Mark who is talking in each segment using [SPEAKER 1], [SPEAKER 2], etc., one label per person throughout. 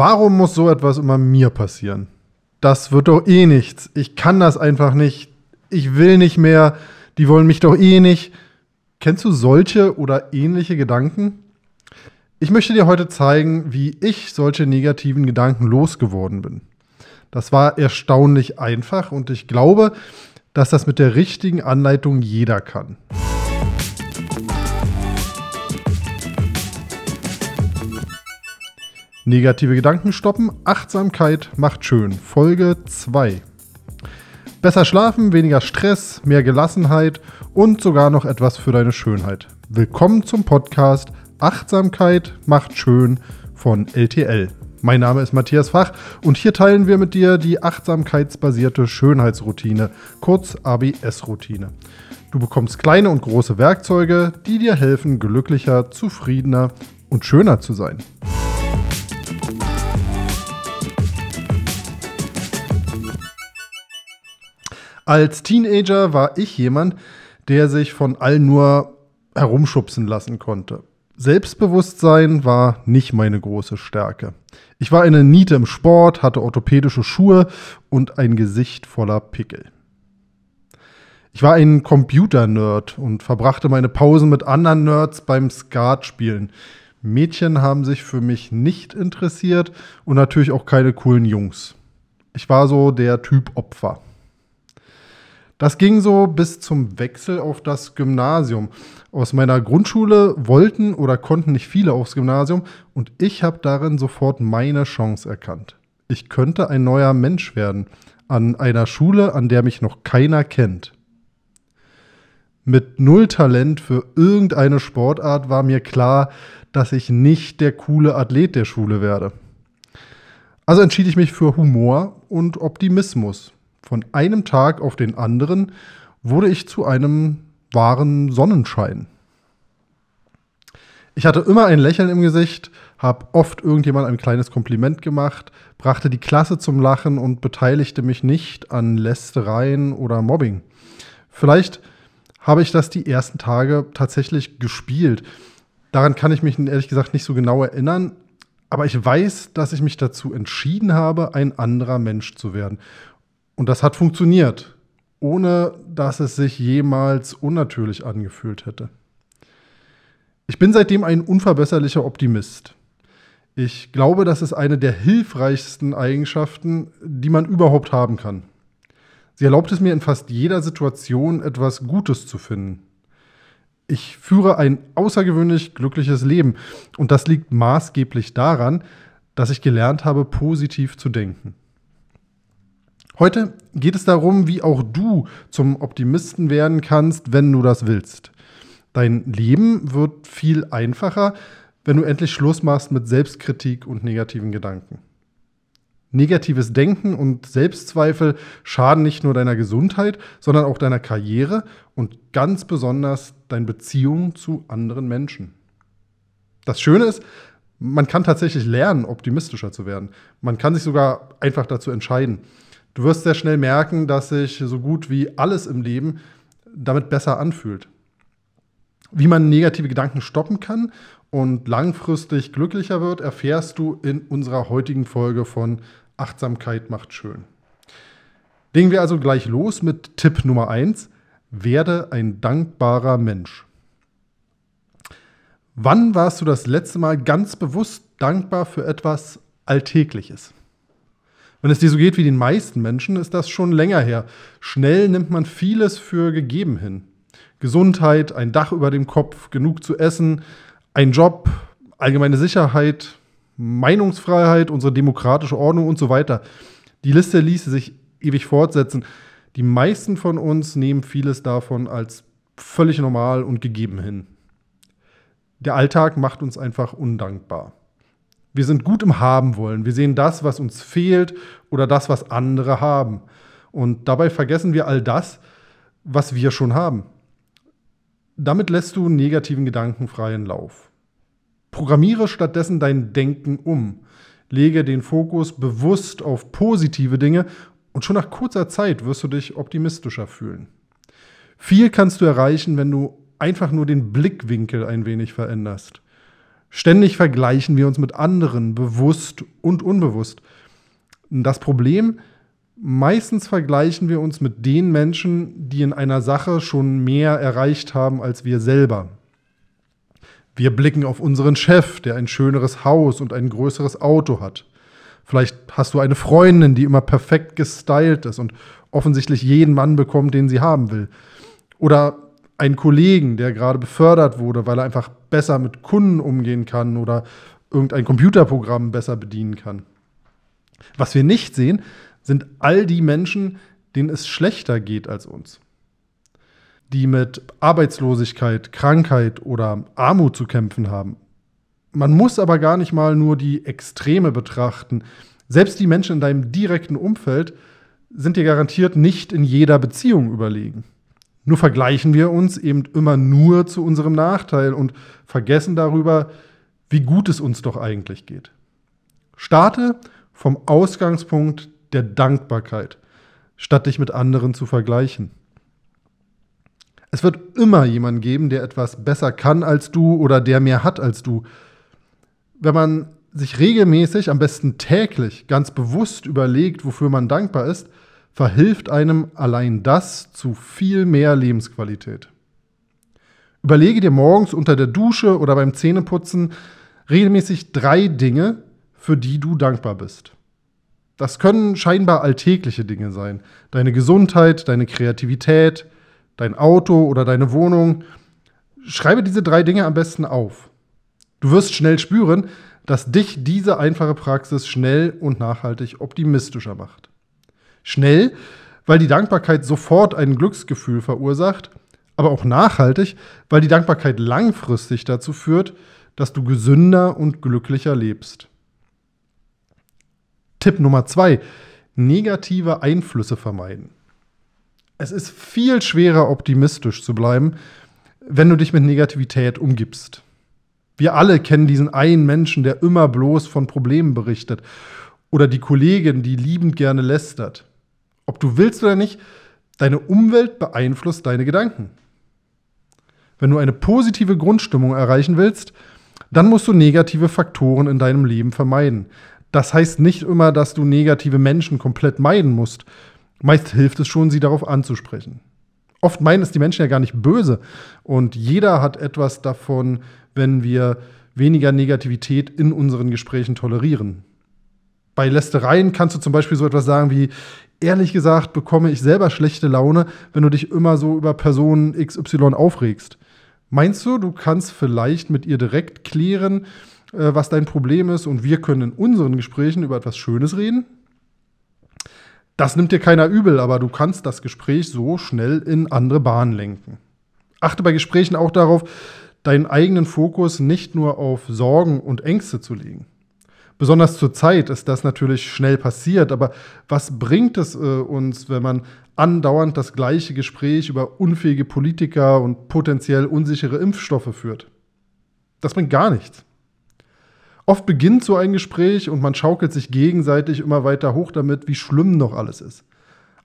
[SPEAKER 1] Warum muss so etwas immer mir passieren? Das wird doch eh nichts. Ich kann das einfach nicht. Ich will nicht mehr. Die wollen mich doch eh nicht. Kennst du solche oder ähnliche Gedanken? Ich möchte dir heute zeigen, wie ich solche negativen Gedanken losgeworden bin. Das war erstaunlich einfach und ich glaube, dass das mit der richtigen Anleitung jeder kann. Negative Gedanken stoppen, Achtsamkeit macht schön. Folge 2. Besser schlafen, weniger Stress, mehr Gelassenheit und sogar noch etwas für deine Schönheit. Willkommen zum Podcast Achtsamkeit macht schön von LTL. Mein Name ist Matthias Fach und hier teilen wir mit dir die achtsamkeitsbasierte Schönheitsroutine, kurz ABS-Routine. Du bekommst kleine und große Werkzeuge, die dir helfen, glücklicher, zufriedener und schöner zu sein. Als Teenager war ich jemand, der sich von allen nur herumschubsen lassen konnte. Selbstbewusstsein war nicht meine große Stärke. Ich war eine Niete im Sport, hatte orthopädische Schuhe und ein Gesicht voller Pickel. Ich war ein Computer-Nerd und verbrachte meine Pausen mit anderen Nerds beim Skat spielen. Mädchen haben sich für mich nicht interessiert und natürlich auch keine coolen Jungs. Ich war so der Typ Opfer. Das ging so bis zum Wechsel auf das Gymnasium. Aus meiner Grundschule wollten oder konnten nicht viele aufs Gymnasium und ich habe darin sofort meine Chance erkannt. Ich könnte ein neuer Mensch werden an einer Schule, an der mich noch keiner kennt. Mit null Talent für irgendeine Sportart war mir klar, dass ich nicht der coole Athlet der Schule werde. Also entschied ich mich für Humor und Optimismus. Von einem Tag auf den anderen wurde ich zu einem wahren Sonnenschein. Ich hatte immer ein Lächeln im Gesicht, habe oft irgendjemand ein kleines Kompliment gemacht, brachte die Klasse zum Lachen und beteiligte mich nicht an Lästereien oder Mobbing. Vielleicht habe ich das die ersten Tage tatsächlich gespielt. Daran kann ich mich ehrlich gesagt nicht so genau erinnern, aber ich weiß, dass ich mich dazu entschieden habe, ein anderer Mensch zu werden. Und das hat funktioniert, ohne dass es sich jemals unnatürlich angefühlt hätte. Ich bin seitdem ein unverbesserlicher Optimist. Ich glaube, das ist eine der hilfreichsten Eigenschaften, die man überhaupt haben kann. Sie erlaubt es mir in fast jeder Situation etwas Gutes zu finden. Ich führe ein außergewöhnlich glückliches Leben und das liegt maßgeblich daran, dass ich gelernt habe, positiv zu denken. Heute geht es darum, wie auch du zum Optimisten werden kannst, wenn du das willst. Dein Leben wird viel einfacher, wenn du endlich Schluss machst mit Selbstkritik und negativen Gedanken. Negatives Denken und Selbstzweifel schaden nicht nur deiner Gesundheit, sondern auch deiner Karriere und ganz besonders deinen Beziehungen zu anderen Menschen. Das Schöne ist, man kann tatsächlich lernen, optimistischer zu werden. Man kann sich sogar einfach dazu entscheiden. Du wirst sehr schnell merken, dass sich so gut wie alles im Leben damit besser anfühlt. Wie man negative Gedanken stoppen kann und langfristig glücklicher wird, erfährst du in unserer heutigen Folge von Achtsamkeit macht schön. Legen wir also gleich los mit Tipp Nummer 1. Werde ein dankbarer Mensch. Wann warst du das letzte Mal ganz bewusst dankbar für etwas Alltägliches? Wenn es dir so geht wie den meisten Menschen, ist das schon länger her. Schnell nimmt man vieles für gegeben hin. Gesundheit, ein Dach über dem Kopf, genug zu essen, ein Job, allgemeine Sicherheit, Meinungsfreiheit, unsere demokratische Ordnung und so weiter. Die Liste ließe sich ewig fortsetzen. Die meisten von uns nehmen vieles davon als völlig normal und gegeben hin. Der Alltag macht uns einfach undankbar. Wir sind gut im Haben wollen. Wir sehen das, was uns fehlt oder das, was andere haben. Und dabei vergessen wir all das, was wir schon haben. Damit lässt du negativen Gedanken freien Lauf. Programmiere stattdessen dein Denken um. Lege den Fokus bewusst auf positive Dinge und schon nach kurzer Zeit wirst du dich optimistischer fühlen. Viel kannst du erreichen, wenn du einfach nur den Blickwinkel ein wenig veränderst. Ständig vergleichen wir uns mit anderen, bewusst und unbewusst. Das Problem, meistens vergleichen wir uns mit den Menschen, die in einer Sache schon mehr erreicht haben als wir selber. Wir blicken auf unseren Chef, der ein schöneres Haus und ein größeres Auto hat. Vielleicht hast du eine Freundin, die immer perfekt gestylt ist und offensichtlich jeden Mann bekommt, den sie haben will. Oder einen Kollegen, der gerade befördert wurde, weil er einfach besser mit Kunden umgehen kann oder irgendein Computerprogramm besser bedienen kann. Was wir nicht sehen, sind all die Menschen, denen es schlechter geht als uns. Die mit Arbeitslosigkeit, Krankheit oder Armut zu kämpfen haben. Man muss aber gar nicht mal nur die Extreme betrachten. Selbst die Menschen in deinem direkten Umfeld sind dir garantiert nicht in jeder Beziehung überlegen. Nur vergleichen wir uns eben immer nur zu unserem Nachteil und vergessen darüber, wie gut es uns doch eigentlich geht. Starte vom Ausgangspunkt der Dankbarkeit, statt dich mit anderen zu vergleichen. Es wird immer jemanden geben, der etwas besser kann als du oder der mehr hat als du. Wenn man sich regelmäßig, am besten täglich, ganz bewusst überlegt, wofür man dankbar ist, verhilft einem allein das zu viel mehr Lebensqualität. Überlege dir morgens unter der Dusche oder beim Zähneputzen regelmäßig drei Dinge, für die du dankbar bist. Das können scheinbar alltägliche Dinge sein. Deine Gesundheit, deine Kreativität, dein Auto oder deine Wohnung. Schreibe diese drei Dinge am besten auf. Du wirst schnell spüren, dass dich diese einfache Praxis schnell und nachhaltig optimistischer macht. Schnell, weil die Dankbarkeit sofort ein Glücksgefühl verursacht, aber auch nachhaltig, weil die Dankbarkeit langfristig dazu führt, dass du gesünder und glücklicher lebst. Tipp Nummer zwei: Negative Einflüsse vermeiden. Es ist viel schwerer, optimistisch zu bleiben, wenn du dich mit Negativität umgibst. Wir alle kennen diesen einen Menschen, der immer bloß von Problemen berichtet. Oder die Kollegin, die liebend gerne lästert. Ob du willst oder nicht, deine Umwelt beeinflusst deine Gedanken. Wenn du eine positive Grundstimmung erreichen willst, dann musst du negative Faktoren in deinem Leben vermeiden. Das heißt nicht immer, dass du negative Menschen komplett meiden musst. Meist hilft es schon, sie darauf anzusprechen. Oft meinen es die Menschen ja gar nicht böse. Und jeder hat etwas davon, wenn wir weniger Negativität in unseren Gesprächen tolerieren. Bei Lästereien kannst du zum Beispiel so etwas sagen wie, ehrlich gesagt bekomme ich selber schlechte Laune, wenn du dich immer so über Person XY aufregst. Meinst du, du kannst vielleicht mit ihr direkt klären, äh, was dein Problem ist und wir können in unseren Gesprächen über etwas Schönes reden? Das nimmt dir keiner übel, aber du kannst das Gespräch so schnell in andere Bahnen lenken. Achte bei Gesprächen auch darauf, deinen eigenen Fokus nicht nur auf Sorgen und Ängste zu legen. Besonders zur Zeit ist das natürlich schnell passiert, aber was bringt es äh, uns, wenn man andauernd das gleiche Gespräch über unfähige Politiker und potenziell unsichere Impfstoffe führt? Das bringt gar nichts. Oft beginnt so ein Gespräch und man schaukelt sich gegenseitig immer weiter hoch damit, wie schlimm noch alles ist.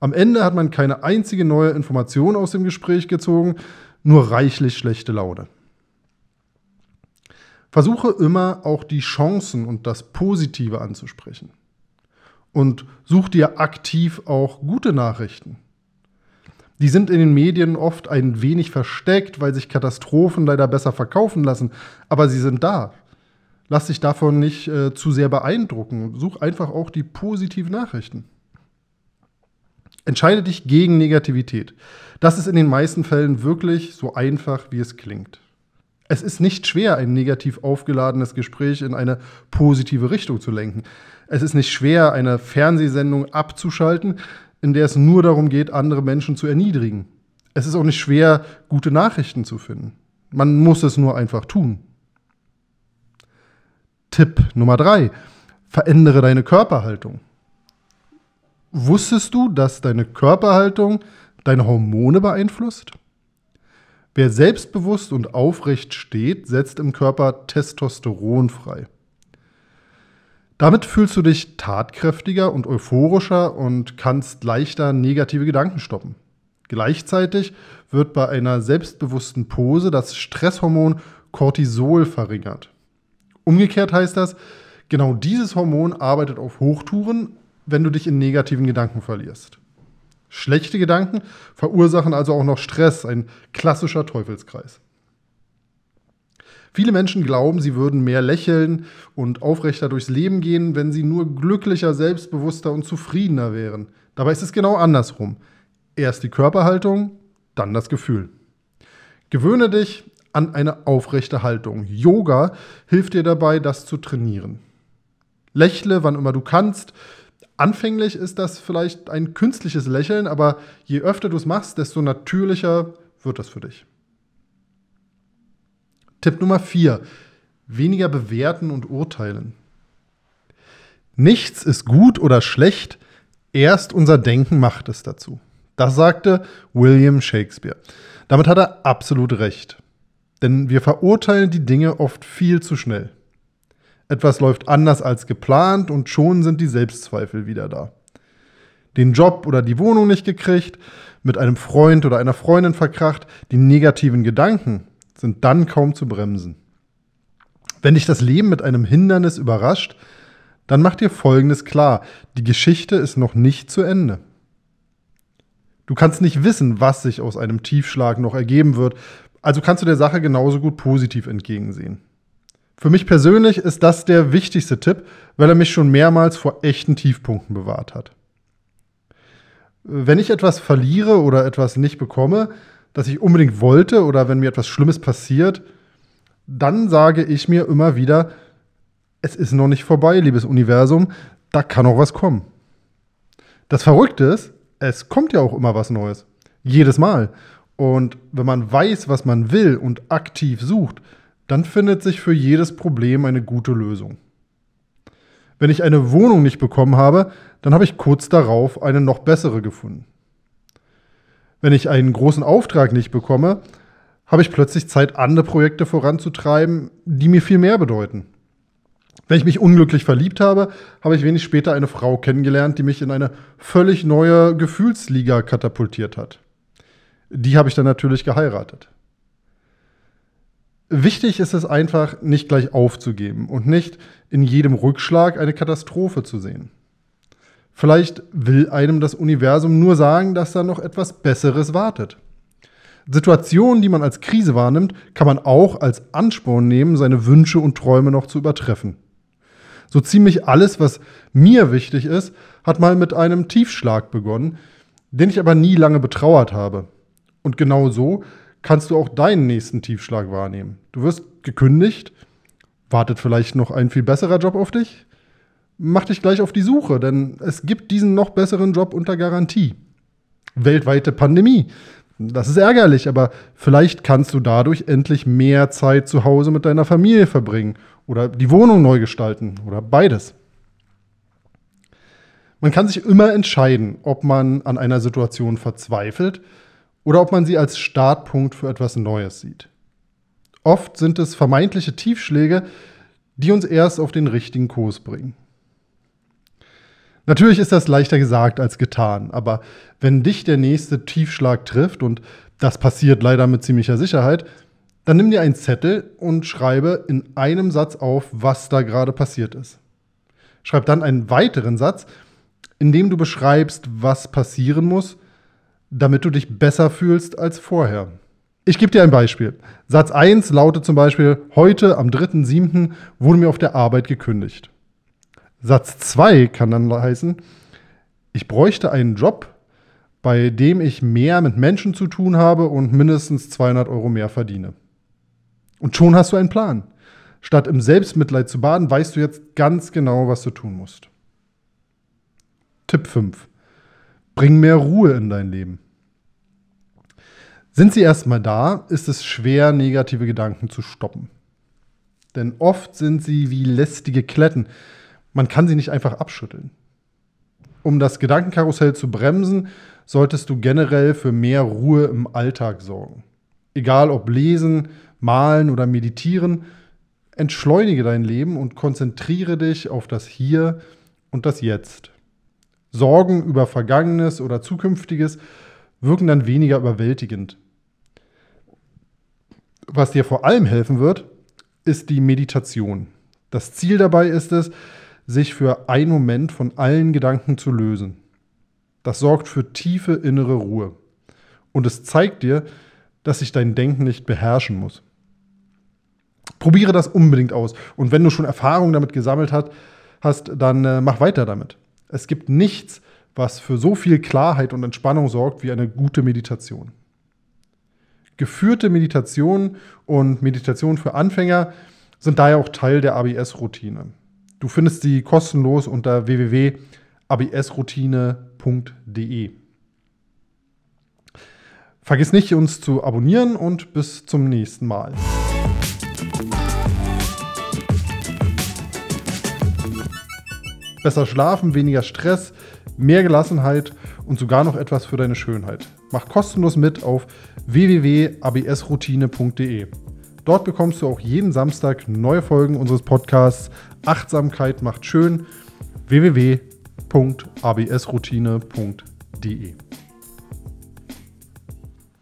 [SPEAKER 1] Am Ende hat man keine einzige neue Information aus dem Gespräch gezogen, nur reichlich schlechte Laune. Versuche immer auch die Chancen und das Positive anzusprechen. Und such dir aktiv auch gute Nachrichten. Die sind in den Medien oft ein wenig versteckt, weil sich Katastrophen leider besser verkaufen lassen, aber sie sind da. Lass dich davon nicht äh, zu sehr beeindrucken. Such einfach auch die positiven Nachrichten. Entscheide dich gegen Negativität. Das ist in den meisten Fällen wirklich so einfach, wie es klingt. Es ist nicht schwer, ein negativ aufgeladenes Gespräch in eine positive Richtung zu lenken. Es ist nicht schwer, eine Fernsehsendung abzuschalten, in der es nur darum geht, andere Menschen zu erniedrigen. Es ist auch nicht schwer, gute Nachrichten zu finden. Man muss es nur einfach tun. Tipp Nummer drei: Verändere deine Körperhaltung. Wusstest du, dass deine Körperhaltung deine Hormone beeinflusst? Wer selbstbewusst und aufrecht steht, setzt im Körper Testosteron frei. Damit fühlst du dich tatkräftiger und euphorischer und kannst leichter negative Gedanken stoppen. Gleichzeitig wird bei einer selbstbewussten Pose das Stresshormon Cortisol verringert. Umgekehrt heißt das, genau dieses Hormon arbeitet auf Hochtouren, wenn du dich in negativen Gedanken verlierst. Schlechte Gedanken verursachen also auch noch Stress, ein klassischer Teufelskreis. Viele Menschen glauben, sie würden mehr lächeln und aufrechter durchs Leben gehen, wenn sie nur glücklicher, selbstbewusster und zufriedener wären. Dabei ist es genau andersrum. Erst die Körperhaltung, dann das Gefühl. Gewöhne dich an eine aufrechte Haltung. Yoga hilft dir dabei, das zu trainieren. Lächle, wann immer du kannst. Anfänglich ist das vielleicht ein künstliches Lächeln, aber je öfter du es machst, desto natürlicher wird das für dich. Tipp Nummer 4. Weniger bewerten und urteilen. Nichts ist gut oder schlecht, erst unser Denken macht es dazu. Das sagte William Shakespeare. Damit hat er absolut recht. Denn wir verurteilen die Dinge oft viel zu schnell. Etwas läuft anders als geplant und schon sind die Selbstzweifel wieder da. Den Job oder die Wohnung nicht gekriegt, mit einem Freund oder einer Freundin verkracht, die negativen Gedanken, sind dann kaum zu bremsen. Wenn dich das Leben mit einem Hindernis überrascht, dann mach dir Folgendes klar. Die Geschichte ist noch nicht zu Ende. Du kannst nicht wissen, was sich aus einem Tiefschlag noch ergeben wird, also kannst du der Sache genauso gut positiv entgegensehen. Für mich persönlich ist das der wichtigste Tipp, weil er mich schon mehrmals vor echten Tiefpunkten bewahrt hat. Wenn ich etwas verliere oder etwas nicht bekomme, das ich unbedingt wollte oder wenn mir etwas Schlimmes passiert, dann sage ich mir immer wieder, es ist noch nicht vorbei, liebes Universum, da kann noch was kommen. Das Verrückte ist, es kommt ja auch immer was Neues. Jedes Mal. Und wenn man weiß, was man will und aktiv sucht, dann findet sich für jedes Problem eine gute Lösung. Wenn ich eine Wohnung nicht bekommen habe, dann habe ich kurz darauf eine noch bessere gefunden. Wenn ich einen großen Auftrag nicht bekomme, habe ich plötzlich Zeit, andere Projekte voranzutreiben, die mir viel mehr bedeuten. Wenn ich mich unglücklich verliebt habe, habe ich wenig später eine Frau kennengelernt, die mich in eine völlig neue Gefühlsliga katapultiert hat. Die habe ich dann natürlich geheiratet. Wichtig ist es einfach, nicht gleich aufzugeben und nicht in jedem Rückschlag eine Katastrophe zu sehen. Vielleicht will einem das Universum nur sagen, dass da noch etwas Besseres wartet. Situationen, die man als Krise wahrnimmt, kann man auch als Ansporn nehmen, seine Wünsche und Träume noch zu übertreffen. So ziemlich alles, was mir wichtig ist, hat mal mit einem Tiefschlag begonnen, den ich aber nie lange betrauert habe. Und genau so kannst du auch deinen nächsten Tiefschlag wahrnehmen. Du wirst gekündigt, wartet vielleicht noch ein viel besserer Job auf dich, mach dich gleich auf die Suche, denn es gibt diesen noch besseren Job unter Garantie. Weltweite Pandemie. Das ist ärgerlich, aber vielleicht kannst du dadurch endlich mehr Zeit zu Hause mit deiner Familie verbringen oder die Wohnung neu gestalten oder beides. Man kann sich immer entscheiden, ob man an einer Situation verzweifelt oder ob man sie als Startpunkt für etwas Neues sieht. Oft sind es vermeintliche Tiefschläge, die uns erst auf den richtigen Kurs bringen. Natürlich ist das leichter gesagt als getan, aber wenn dich der nächste Tiefschlag trifft, und das passiert leider mit ziemlicher Sicherheit, dann nimm dir einen Zettel und schreibe in einem Satz auf, was da gerade passiert ist. Schreib dann einen weiteren Satz, in dem du beschreibst, was passieren muss, damit du dich besser fühlst als vorher. Ich gebe dir ein Beispiel. Satz 1 lautet zum Beispiel, heute am 3.7. wurde mir auf der Arbeit gekündigt. Satz 2 kann dann heißen, ich bräuchte einen Job, bei dem ich mehr mit Menschen zu tun habe und mindestens 200 Euro mehr verdiene. Und schon hast du einen Plan. Statt im Selbstmitleid zu baden, weißt du jetzt ganz genau, was du tun musst. Tipp 5. Bring mehr Ruhe in dein Leben. Sind sie erstmal da, ist es schwer, negative Gedanken zu stoppen. Denn oft sind sie wie lästige Kletten, man kann sie nicht einfach abschütteln. Um das Gedankenkarussell zu bremsen, solltest du generell für mehr Ruhe im Alltag sorgen. Egal ob lesen, malen oder meditieren, entschleunige dein Leben und konzentriere dich auf das Hier und das Jetzt. Sorgen über Vergangenes oder Zukünftiges wirken dann weniger überwältigend. Was dir vor allem helfen wird, ist die Meditation. Das Ziel dabei ist es, sich für einen Moment von allen Gedanken zu lösen. Das sorgt für tiefe innere Ruhe. Und es zeigt dir, dass sich dein Denken nicht beherrschen muss. Probiere das unbedingt aus. Und wenn du schon Erfahrung damit gesammelt hast, dann äh, mach weiter damit. Es gibt nichts, was für so viel Klarheit und Entspannung sorgt wie eine gute Meditation. Geführte Meditation und Meditation für Anfänger sind daher auch Teil der ABS-Routine. Du findest sie kostenlos unter www.absroutine.de. Vergiss nicht, uns zu abonnieren und bis zum nächsten Mal. Besser schlafen, weniger Stress, mehr Gelassenheit und sogar noch etwas für deine Schönheit. Mach kostenlos mit auf www.absroutine.de. Dort bekommst du auch jeden Samstag neue Folgen unseres Podcasts Achtsamkeit macht schön www.absroutine.de.